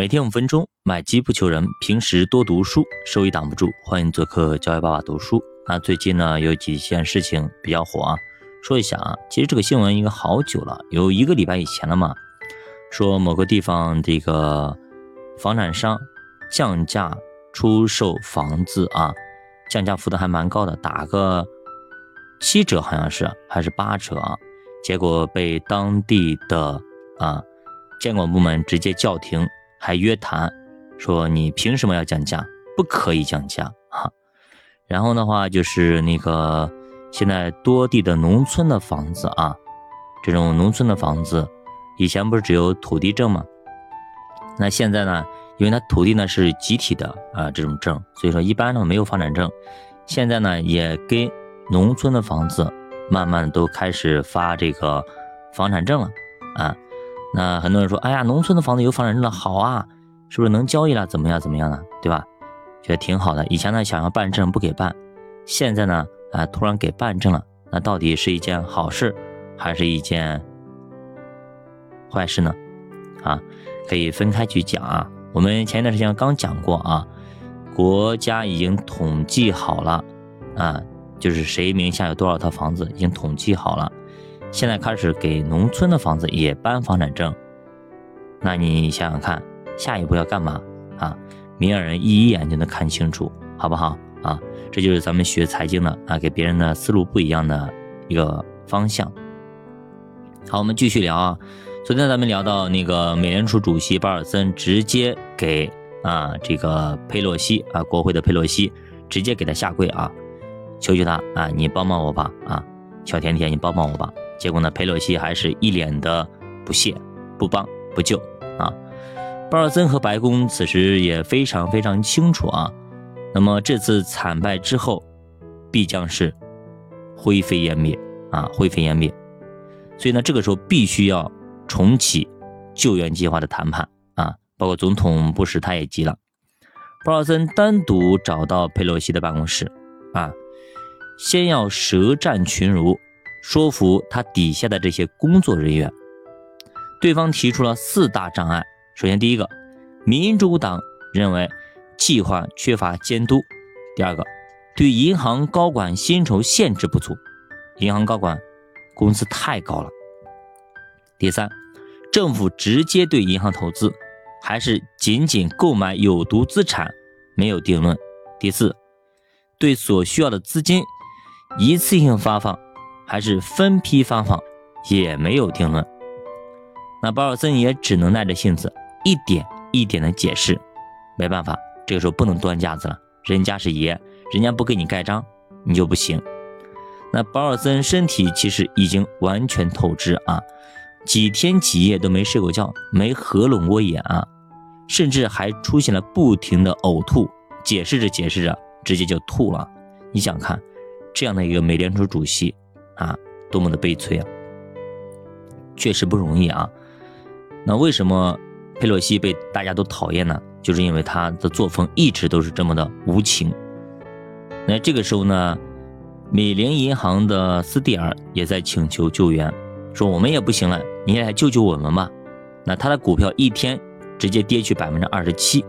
每天五分钟，买机不求人，平时多读书，收益挡不住。欢迎做客教育爸爸读书。那最近呢，有几件事情比较火啊，说一下啊。其实这个新闻应该好久了，有一个礼拜以前了嘛。说某个地方这个房产商降价出售房子啊，降价幅度还蛮高的，打个七折好像是还是八折啊。结果被当地的啊监管部门直接叫停，还约谈，说你凭什么要降价？不可以降价啊！然后的话就是那个现在多地的农村的房子啊，这种农村的房子，以前不是只有土地证吗？那现在呢，因为它土地呢是集体的啊这种证，所以说一般呢没有房产证，现在呢也给农村的房子。慢慢都开始发这个房产证了啊，那很多人说，哎呀，农村的房子有房产证了，好啊，是不是能交易了？怎么样怎么样呢？对吧？觉得挺好的。以前呢想要办证不给办，现在呢啊突然给办证了，那到底是一件好事还是一件坏事呢？啊，可以分开去讲啊。我们前一段时间刚讲过啊，国家已经统计好了啊。就是谁名下有多少套房子已经统计好了，现在开始给农村的房子也颁房产证，那你想想看，下一步要干嘛啊？明眼人一眼就能看清楚，好不好啊？这就是咱们学财经的啊，给别人的思路不一样的一个方向。好，我们继续聊啊。昨天咱们聊到那个美联储主席鲍尔森直接给啊这个佩洛西啊国会的佩洛西直接给他下跪啊。求求他啊，你帮帮我吧啊，小甜甜，你帮帮我吧。结果呢，佩洛西还是一脸的不屑，不帮不救啊。鲍尔森和白宫此时也非常非常清楚啊，那么这次惨败之后，必将是灰飞烟灭啊，灰飞烟灭。所以呢，这个时候必须要重启救援计划的谈判啊，包括总统布什他也急了，鲍尔森单独找到佩洛西的办公室啊。先要舌战群儒，说服他底下的这些工作人员。对方提出了四大障碍。首先，第一个，民主党认为计划缺乏监督；第二个，对银行高管薪酬限制不足，银行高管工资太高了；第三，政府直接对银行投资还是仅仅购买有毒资产没有定论；第四，对所需要的资金。一次性发放还是分批发放也没有定论，那保尔森也只能耐着性子一点一点的解释。没办法，这个时候不能端架子了，人家是爷，人家不给你盖章，你就不行。那保尔森身体其实已经完全透支啊，几天几夜都没睡过觉，没合拢过眼啊，甚至还出现了不停的呕吐，解释着解释着，直接就吐了。你想看？这样的一个美联储主席啊，多么的悲催啊！确实不容易啊。那为什么佩洛西被大家都讨厌呢？就是因为他的作风一直都是这么的无情。那这个时候呢，美联银行的斯蒂尔也在请求救援，说我们也不行了，你也来救救我们吧。那他的股票一天直接跌去百分之二十七，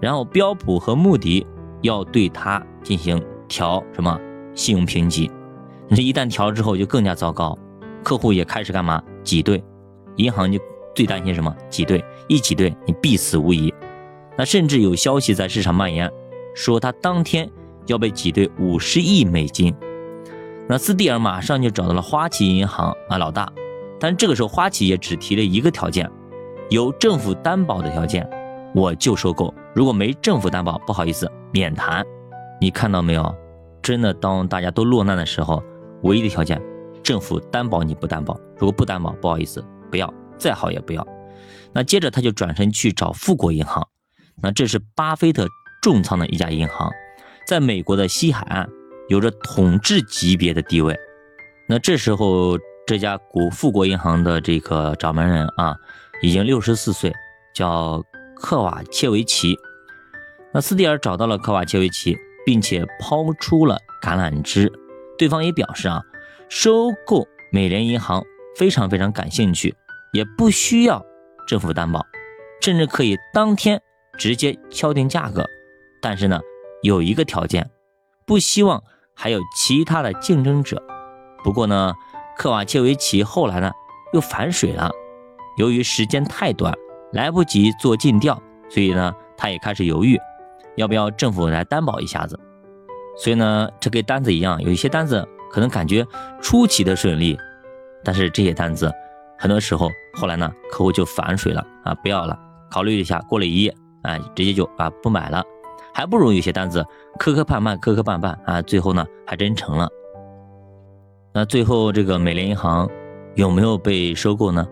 然后标普和穆迪要对他进行调什么？信用评级，你这一旦调之后就更加糟糕，客户也开始干嘛挤兑，银行就最担心什么挤兑，一挤兑你必死无疑。那甚至有消息在市场蔓延，说他当天要被挤兑五十亿美金。那斯蒂尔马上就找到了花旗银行啊老大，但这个时候花旗也只提了一个条件，有政府担保的条件我就收购，如果没政府担保，不好意思免谈。你看到没有？真的，当大家都落难的时候，唯一的条件，政府担保你不担保，如果不担保，不好意思，不要，再好也不要。那接着他就转身去找富国银行，那这是巴菲特重仓的一家银行，在美国的西海岸有着统治级别的地位。那这时候这家古富国银行的这个掌门人啊，已经六十四岁，叫克瓦切维奇。那斯蒂尔找到了科瓦切维奇。并且抛出了橄榄枝，对方也表示啊，收购美联银行非常非常感兴趣，也不需要政府担保，甚至可以当天直接敲定价格。但是呢，有一个条件，不希望还有其他的竞争者。不过呢，科瓦切维奇后来呢又反水了，由于时间太短，来不及做尽调，所以呢，他也开始犹豫，要不要政府来担保一下子。所以呢，这跟单子一样，有一些单子可能感觉出奇的顺利，但是这些单子很多时候后来呢，客户就反水了啊，不要了，考虑一下，过了一夜啊，直接就啊不买了，还不如有些单子磕磕绊绊，磕磕绊绊啊，最后呢还真成了。那最后这个美联银行有没有被收购呢？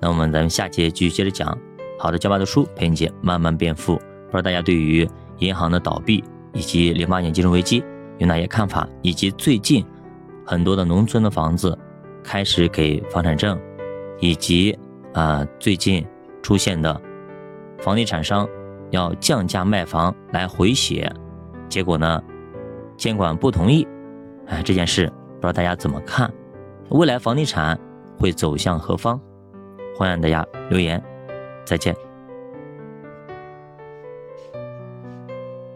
那我们咱们下节继续接着讲。好的，教爸的书陪你姐慢慢变富。不知道大家对于银行的倒闭？以及零八年金融危机有哪些看法？以及最近很多的农村的房子开始给房产证，以及啊最近出现的房地产商要降价卖房来回血，结果呢监管不同意，哎这件事不知道大家怎么看？未来房地产会走向何方？欢迎大家留言，再见。